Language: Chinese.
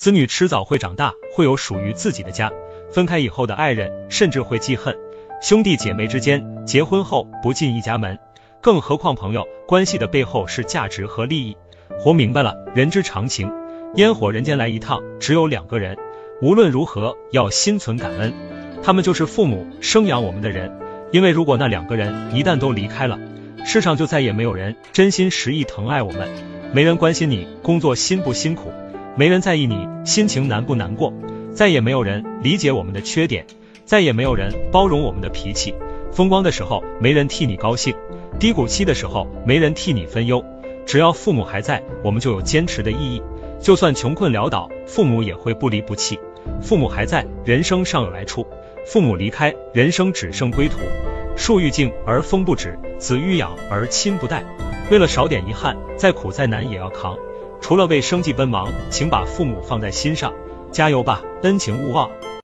子女迟早会长大，会有属于自己的家。分开以后的爱人甚至会记恨。兄弟姐妹之间，结婚后不进一家门，更何况朋友？关系的背后是价值和利益。活明白了，人之常情。烟火人间来一趟，只有两个人，无论如何要心存感恩，他们就是父母生养我们的人。因为如果那两个人一旦都离开了，世上就再也没有人真心实意疼爱我们，没人关心你工作辛不辛苦，没人在意你心情难不难过，再也没有人理解我们的缺点，再也没有人包容我们的脾气。风光的时候没人替你高兴，低谷期的时候没人替你分忧。只要父母还在，我们就有坚持的意义。就算穷困潦倒，父母也会不离不弃。父母还在，人生尚有来处；父母离开，人生只剩归途。树欲静而风不止，子欲养而亲不待。为了少点遗憾，再苦再难也要扛。除了为生计奔忙，请把父母放在心上，加油吧，恩情勿忘。